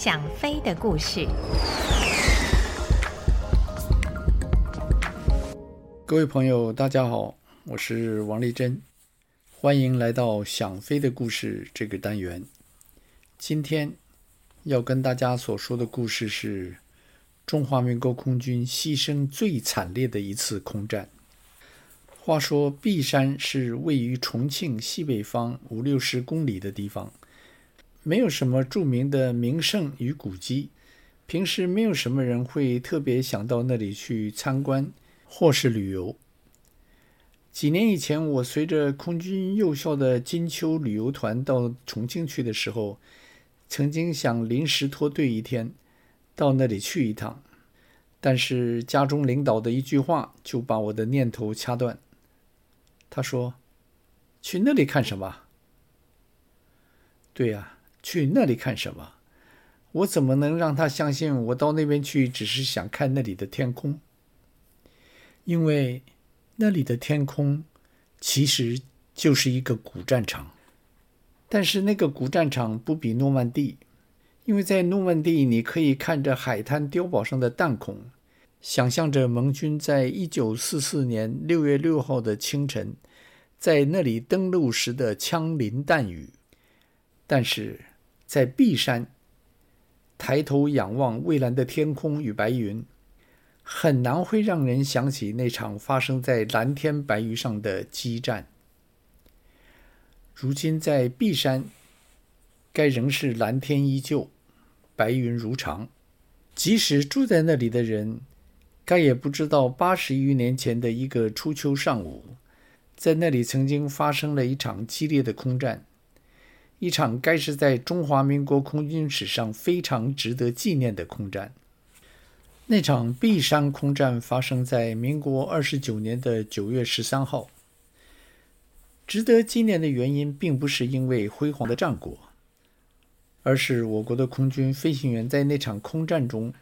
想飞的故事。各位朋友，大家好，我是王丽珍，欢迎来到《想飞的故事》这个单元。今天要跟大家所说的故事是中华民国空军牺牲最惨烈的一次空战。话说，璧山是位于重庆西北方五六十公里的地方。没有什么著名的名胜与古迹，平时没有什么人会特别想到那里去参观或是旅游。几年以前，我随着空军幼校的金秋旅游团到重庆去的时候，曾经想临时脱队一天，到那里去一趟，但是家中领导的一句话就把我的念头掐断。他说：“去那里看什么？”对呀。去那里看什么？我怎么能让他相信我到那边去只是想看那里的天空？因为那里的天空其实就是一个古战场。但是那个古战场不比诺曼底，因为在诺曼底你可以看着海滩碉堡上的弹孔，想象着盟军在一九四四年六月六号的清晨在那里登陆时的枪林弹雨。但是。在璧山，抬头仰望蔚蓝的天空与白云，很难会让人想起那场发生在蓝天白云上的激战。如今在璧山，该仍是蓝天依旧，白云如常。即使住在那里的人，该也不知道八十余年前的一个初秋上午，在那里曾经发生了一场激烈的空战。一场该是在中华民国空军史上非常值得纪念的空战。那场璧山空战发生在民国二十九年的九月十三号。值得纪念的原因，并不是因为辉煌的战果，而是我国的空军飞行员在那场空战中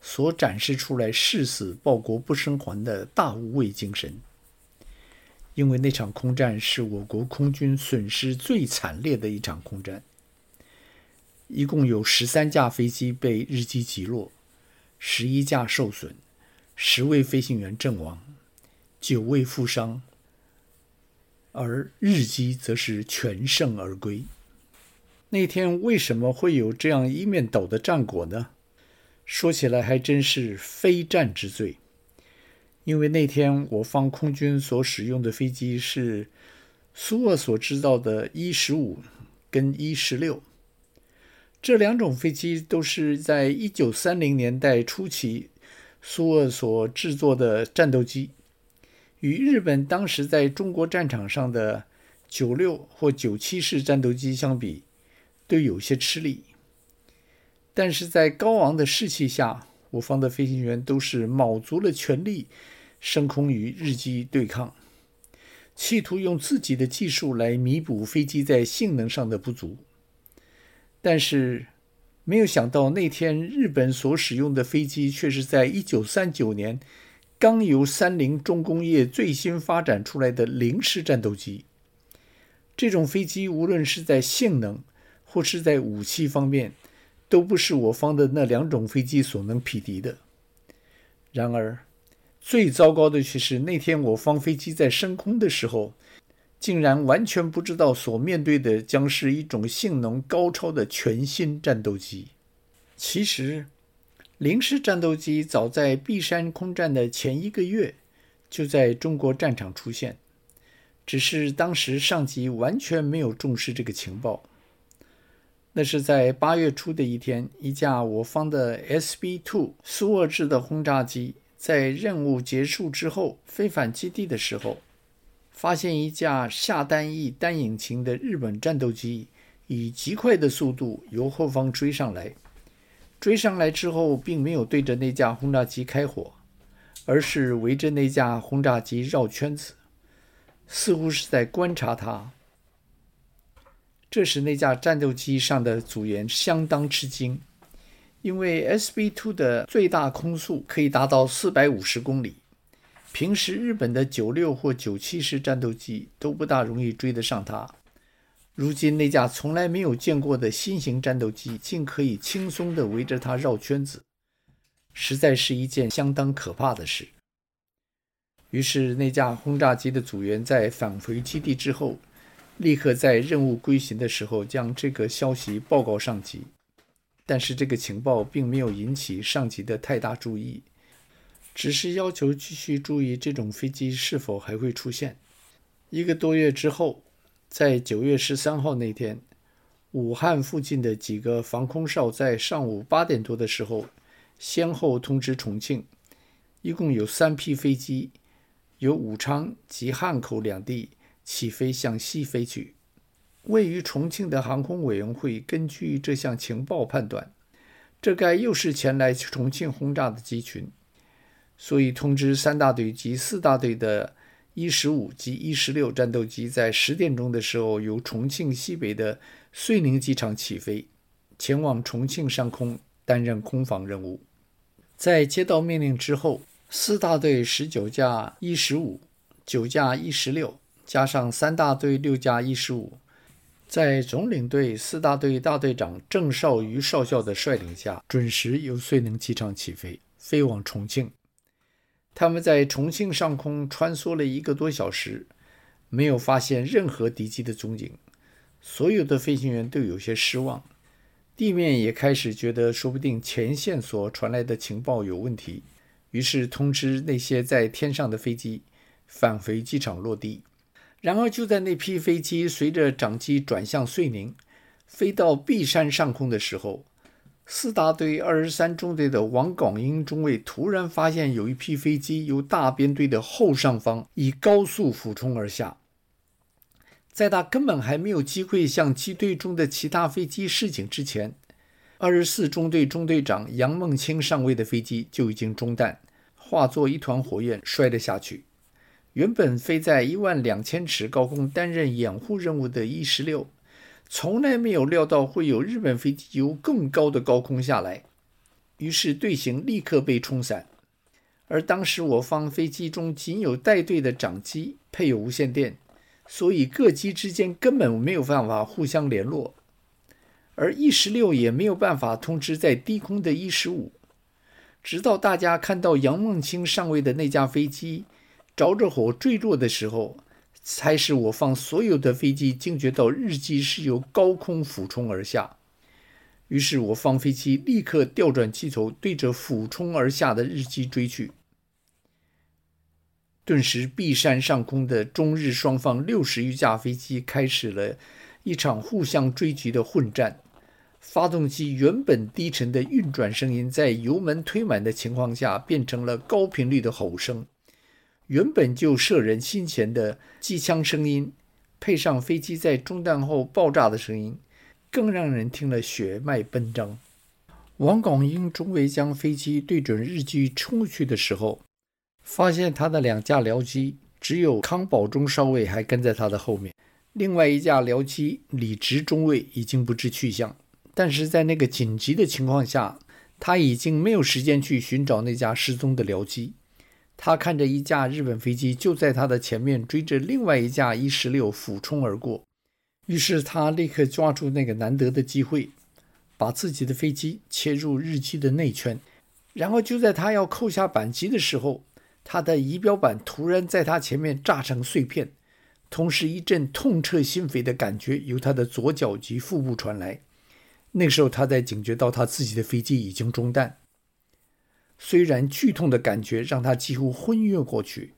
所展示出来誓死报国不生还的大无畏精神。因为那场空战是我国空军损失最惨烈的一场空战，一共有十三架飞机被日机击落，十一架受损，十位飞行员阵亡，九位负伤，而日机则是全胜而归。那天为什么会有这样一面倒的战果呢？说起来还真是非战之罪。因为那天我方空军所使用的飞机是苏俄所制造的伊十五跟伊十六，这两种飞机都是在一九三零年代初期苏俄所制作的战斗机，与日本当时在中国战场上的九六或九七式战斗机相比，都有些吃力。但是在高昂的士气下，我方的飞行员都是卯足了全力。升空与日机对抗，企图用自己的技术来弥补飞机在性能上的不足。但是，没有想到那天日本所使用的飞机却是在一九三九年刚由三菱重工业最新发展出来的零式战斗机。这种飞机无论是在性能或是在武器方面，都不是我方的那两种飞机所能匹敌的。然而，最糟糕的却是那天我方飞机在升空的时候，竟然完全不知道所面对的将是一种性能高超的全新战斗机。其实，零式战斗机早在璧山空战的前一个月就在中国战场出现，只是当时上级完全没有重视这个情报。那是在八月初的一天，一架我方的 SB-2 苏俄制的轰炸机。在任务结束之后，飞返基地的时候，发现一架下单翼单引擎的日本战斗机以极快的速度由后方追上来。追上来之后，并没有对着那架轰炸机开火，而是围着那架轰炸机绕圈子，似乎是在观察它。这时，那架战斗机上的组员相当吃惊。因为 SB-2 的最大空速可以达到四百五十公里，平时日本的九六或九七式战斗机都不大容易追得上它，如今那架从来没有见过的新型战斗机竟可以轻松地围着它绕圈子，实在是一件相当可怕的事。于是，那架轰炸机的组员在返回基地之后，立刻在任务归行的时候将这个消息报告上级。但是，这个情报并没有引起上级的太大注意，只是要求继续注意这种飞机是否还会出现。一个多月之后，在九月十三号那天，武汉附近的几个防空哨在上午八点多的时候，先后通知重庆，一共有三批飞机。由武昌及汉口两地起飞向西飞去。位于重庆的航空委员会根据这项情报判断，这该又是前来重庆轰炸的机群，所以通知三大队及四大队的伊十五及伊十六战斗机在十点钟的时候由重庆西北的遂宁机场起飞，前往重庆上空担任空防任务。在接到命令之后，四大队十九架伊十五、九架伊十六，加上三大队六架伊十五，在总领队四大队大队长郑少瑜少校的率领下，准时由遂宁机场起飞，飞往重庆。他们在重庆上空穿梭了一个多小时，没有发现任何敌机的踪影。所有的飞行员都有些失望，地面也开始觉得，说不定前线所传来的情报有问题。于是通知那些在天上的飞机返回机场落地。然而，就在那批飞机随着长机转向遂宁，飞到璧山上空的时候，四大队二十三中队的王广英中尉突然发现有一批飞机由大编队的后上方以高速俯冲而下。在他根本还没有机会向机队中的其他飞机示警之前，二十四中队中队长杨梦清上尉的飞机就已经中弹，化作一团火焰摔了下去。原本飞在一万两千尺高空担任掩护任务的伊十六，从来没有料到会有日本飞机由更高的高空下来，于是队形立刻被冲散。而当时我方飞机中仅有带队的长机配有无线电，所以各机之间根本没有办法互相联络。而 E 十六也没有办法通知在低空的 E 十五，直到大家看到杨梦清上尉的那架飞机着着火坠落的时候，才使我方所有的飞机惊觉到日机是由高空俯冲而下。于是我方飞机立刻调转机头，对着俯冲而下的日机追去。顿时，璧山上空的中日双方六十余架飞机开始了一场互相追击的混战。发动机原本低沉的运转声音，在油门推满的情况下，变成了高频率的吼声。原本就摄人心弦的机枪声音，配上飞机在中弹后爆炸的声音，更让人听了血脉奔张。王广英中尉将飞机对准日机冲去的时候，发现他的两架僚机只有康保忠少尉还跟在他的后面，另外一架僚机李直中尉已经不知去向。但是在那个紧急的情况下，他已经没有时间去寻找那架失踪的僚机。他看着一架日本飞机就在他的前面追着另外一架伊十六俯冲而过，于是他立刻抓住那个难得的机会，把自己的飞机切入日机的内圈。然后就在他要扣下扳机的时候，他的仪表板突然在他前面炸成碎片，同时一阵痛彻心扉的感觉由他的左脚及腹部传来。那时候，他才警觉到他自己的飞机已经中弹。虽然剧痛的感觉让他几乎昏晕过去，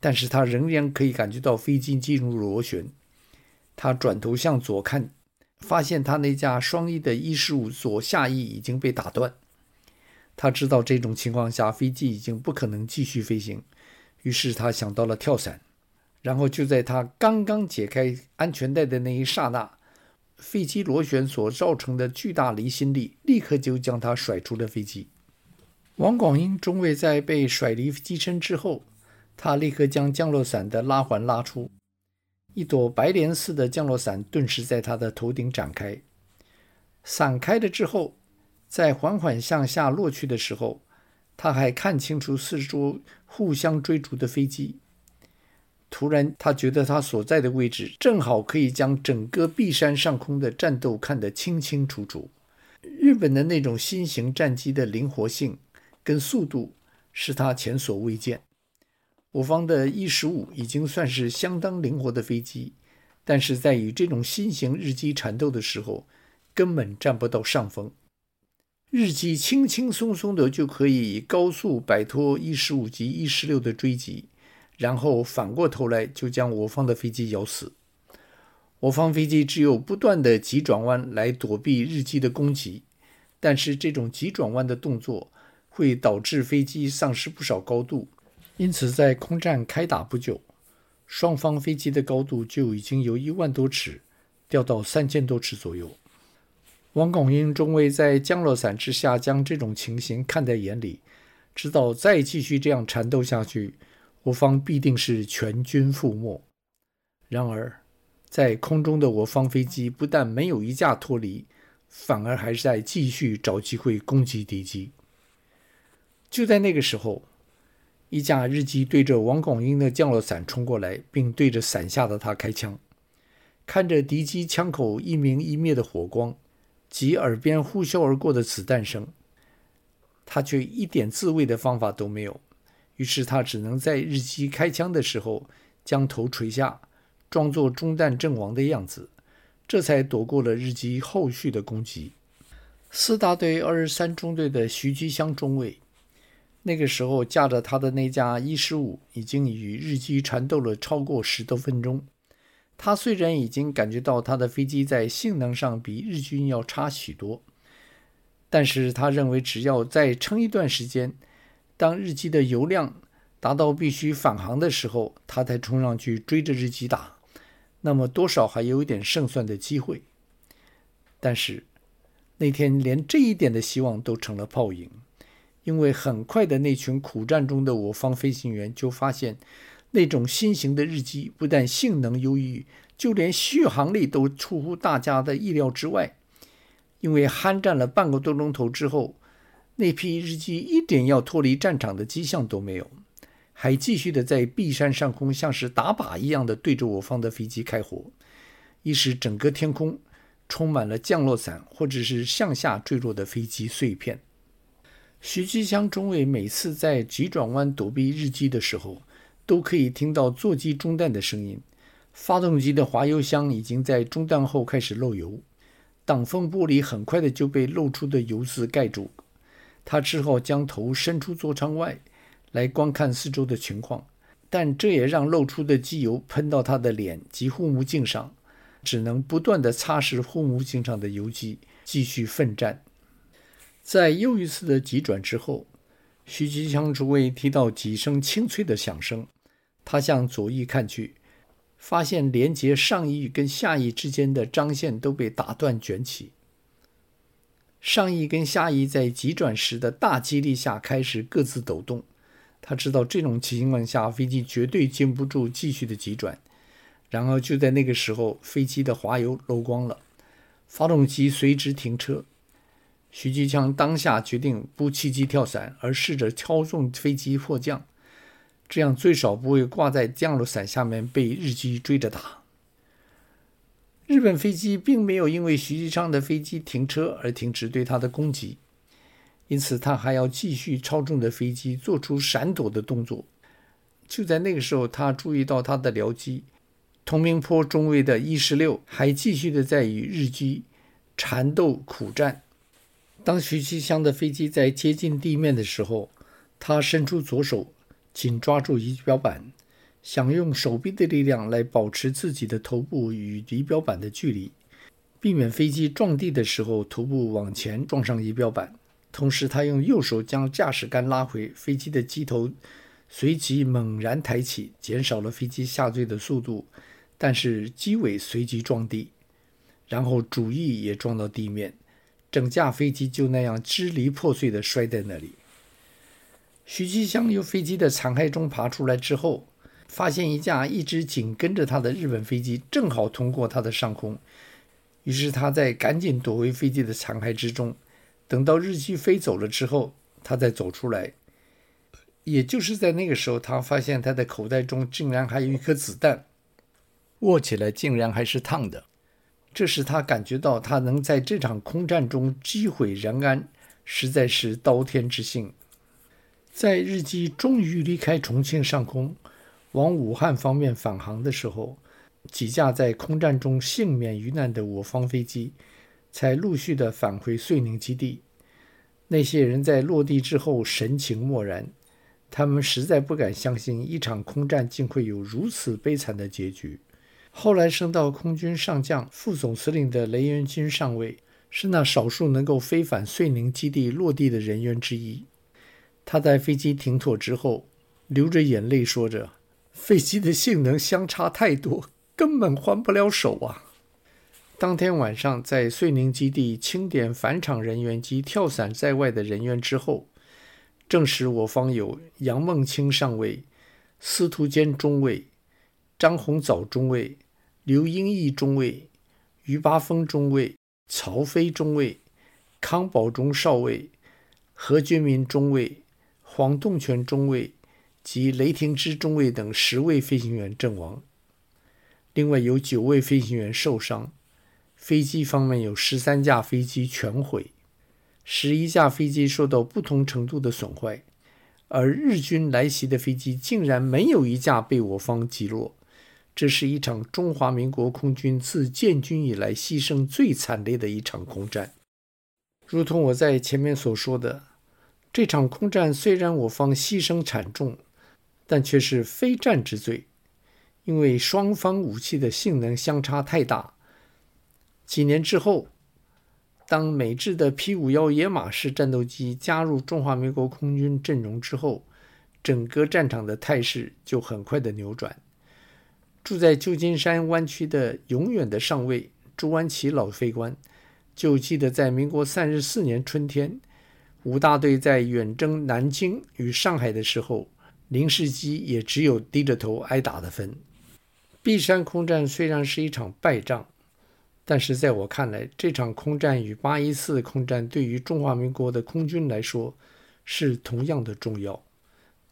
但是他仍然可以感觉到飞机进入螺旋。他转头向左看，发现他那架双翼的伊十五左下翼已经被打断。他知道这种情况下飞机已经不可能继续飞行，于是他想到了跳伞。然后就在他刚刚解开安全带的那一刹那。飞机螺旋所造成的巨大离心力，立刻就将他甩出了飞机。王广英中尉在被甩离机身之后，他立刻将降落伞的拉环拉出，一朵白莲似的降落伞顿时在他的头顶展开。伞开了之后，在缓缓向下落去的时候，他还看清楚四周互相追逐的飞机。突然，他觉得他所在的位置正好可以将整个璧山上空的战斗看得清清楚楚。日本的那种新型战机的灵活性跟速度是他前所未见。我方的 E 十五已经算是相当灵活的飞机，但是在与这种新型日机缠斗的时候，根本占不到上风。日机轻轻松松的就可以高速摆脱 E 十五及 E 十六的追击，然后反过头来就将我方的飞机咬死。我方飞机只有不断的急转弯来躲避日机的攻击，但是这种急转弯的动作会导致飞机丧失不少高度，因此在空战开打不久，双方飞机的高度就已经由一万多尺掉到三千多尺左右。王拱英中尉在降落伞之下将这种情形看在眼里，知道再继续这样缠斗下去，我方必定是全军覆没。然而，在空中的我方飞机不但没有一架脱离，反而还在继续找机会攻击敌机。就在那个时候，一架日机对着王广英的降落伞冲过来，并对着伞下的他开枪。看着敌机枪口一明一灭的火光。及耳边呼啸而过的子弹声，他却一点自卫的方法都没有。于是他只能在日机开枪的时候将头垂下，装作中弹阵亡的样子，这才躲过了日机后续的攻击。四大队二十三中队的徐吉湘中尉，那个时候驾着他的那架伊十五，已经与日机缠斗了超过十多分钟。他虽然已经感觉到他的飞机在性能上比日军要差许多，但是他认为只要再撑一段时间，当日机的油量达到必须返航的时候，他才冲上去追着日机打，那么多少还有一点胜算的机会。但是那天连这一点的希望都成了泡影，因为很快的那群苦战中的我方飞行员就发现。那种新型的日机不但性能优异，就连续航力都出乎大家的意料之外。因为酣战了半个多钟头之后，那批日机一点要脱离战场的迹象都没有，还继续的在璧山上空像是打靶一样的对着我方的飞机开火，一时整个天空充满了降落伞或者是向下坠落的飞机碎片。徐吉湘中尉每次在急转弯躲避日机的时候，都可以听到座机中弹的声音，发动机的滑油箱已经在中弹后开始漏油，挡风玻璃很快的就被漏出的油渍盖住，他只好将头伸出座舱外来观看四周的情况，但这也让漏出的机油喷到他的脸及护目镜上，只能不断的擦拭护目镜上的油迹，继续奋战。在又一次的急转之后。徐吉湘中尉听到几声清脆的响声，他向左翼看去，发现连接上翼跟下翼之间的张线都被打断卷起。上翼跟下翼在急转时的大激励下开始各自抖动。他知道这种情况下飞机绝对经不住继续的急转。然而就在那个时候，飞机的滑油漏光了，发动机随之停车。徐吉湘当下决定不弃机跳伞，而试着操纵飞机迫降，这样最少不会挂在降落伞下面被日机追着打。日本飞机并没有因为徐吉昌的飞机停车而停止对他的攻击，因此他还要继续操纵着飞机做出闪躲的动作。就在那个时候，他注意到他的僚机同名坡中尉的伊十六还继续的在与日机缠斗苦战。当徐吉湘的飞机在接近地面的时候，他伸出左手，紧抓住仪表板，想用手臂的力量来保持自己的头部与仪表板的距离，避免飞机撞地的时候头部往前撞上仪表板。同时，他用右手将驾驶杆拉回，飞机的机头随即猛然抬起，减少了飞机下坠的速度，但是机尾随即撞地，然后主翼也撞到地面。整架飞机就那样支离破碎地摔在那里。徐吉湘由飞机的残骸中爬出来之后，发现一架一直紧跟着他的日本飞机正好通过他的上空，于是他在赶紧躲回飞机的残骸之中。等到日机飞走了之后，他再走出来，也就是在那个时候，他发现他的口袋中竟然还有一颗子弹，握起来竟然还是烫的。这使他感觉到他能在这场空战中击毁延安，实在是刀天之幸。在日机终于离开重庆上空，往武汉方面返航的时候，几架在空战中幸免于难的我方飞机，才陆续地返回遂宁基地。那些人在落地之后神情漠然，他们实在不敢相信一场空战竟会有如此悲惨的结局。后来升到空军上将、副总司令的雷元军上尉，是那少数能够飞返遂宁基地落地的人员之一。他在飞机停妥之后，流着眼泪说着：“飞机的性能相差太多，根本还不了手啊！”当天晚上，在遂宁基地清点返场人员及跳伞在外的人员之后，证实我方有杨梦清上尉、司徒坚中尉、张洪藻中尉。刘英义中尉、于八峰中尉、曹飞中尉、康保忠少尉、何军民中尉、黄栋全中尉及雷霆之中尉等十位飞行员阵亡，另外有九位飞行员受伤。飞机方面有十三架飞机全毁，十一架飞机受到不同程度的损坏，而日军来袭的飞机竟然没有一架被我方击落。这是一场中华民国空军自建军以来牺牲最惨烈的一场空战。如同我在前面所说的，这场空战虽然我方牺牲惨重，但却是非战之罪，因为双方武器的性能相差太大。几年之后，当美制的 P-51 野马式战斗机加入中华民国空军阵容之后，整个战场的态势就很快的扭转。住在旧金山湾区的永远的上尉朱安琪老飞官，就记得在民国三十四年春天，五大队在远征南京与上海的时候，林式基也只有低着头挨打的份。璧山空战虽然是一场败仗，但是在我看来，这场空战与八一四空战对于中华民国的空军来说是同样的重要，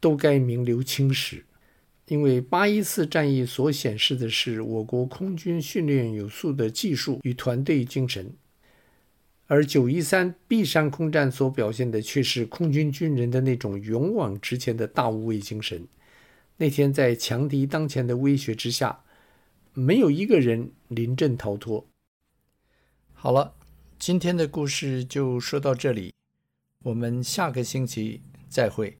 都该名留青史。因为八一四战役所显示的是我国空军训练有素的技术与团队精神，而九一三璧山空战所表现的却是空军军人的那种勇往直前的大无畏精神。那天在强敌当前的威胁之下，没有一个人临阵逃脱。好了，今天的故事就说到这里，我们下个星期再会。